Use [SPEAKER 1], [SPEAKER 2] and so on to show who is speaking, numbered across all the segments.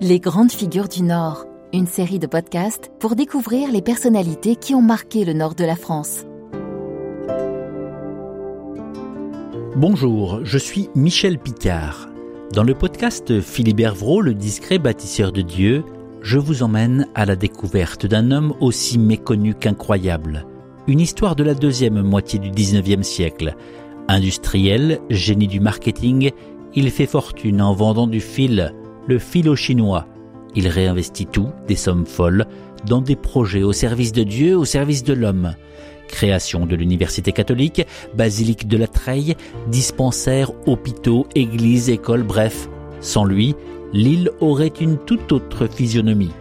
[SPEAKER 1] Les grandes figures du Nord, une série de podcasts pour découvrir les personnalités qui ont marqué le nord de la France.
[SPEAKER 2] Bonjour, je suis Michel Picard. Dans le podcast Philibert Vrault, le discret bâtisseur de Dieu, je vous emmène à la découverte d'un homme aussi méconnu qu'incroyable. Une histoire de la deuxième moitié du 19e siècle. Industriel, génie du marketing, il fait fortune en vendant du fil, le fil chinois. Il réinvestit tout, des sommes folles, dans des projets au service de Dieu, au service de l'homme. Création de l'université catholique, basilique de la Treille, dispensaires, hôpitaux, églises, écoles, bref. Sans lui, l'île aurait une toute autre physionomie.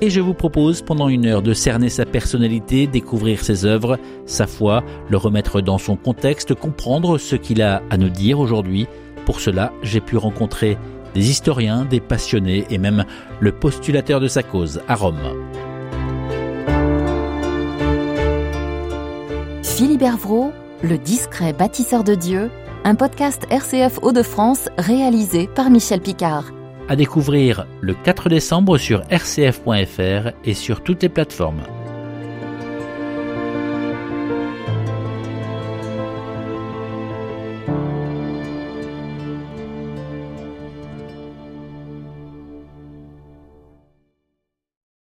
[SPEAKER 2] Et je vous propose pendant une heure de cerner sa personnalité, découvrir ses œuvres, sa foi, le remettre dans son contexte, comprendre ce qu'il a à nous dire aujourd'hui. Pour cela, j'ai pu rencontrer des historiens, des passionnés et même le postulateur de sa cause à Rome.
[SPEAKER 1] Philibert Vrault, le discret bâtisseur de Dieu, un podcast RCF Hauts-de-France réalisé par Michel Picard.
[SPEAKER 2] À découvrir le 4 décembre sur rcf.fr et sur toutes les plateformes.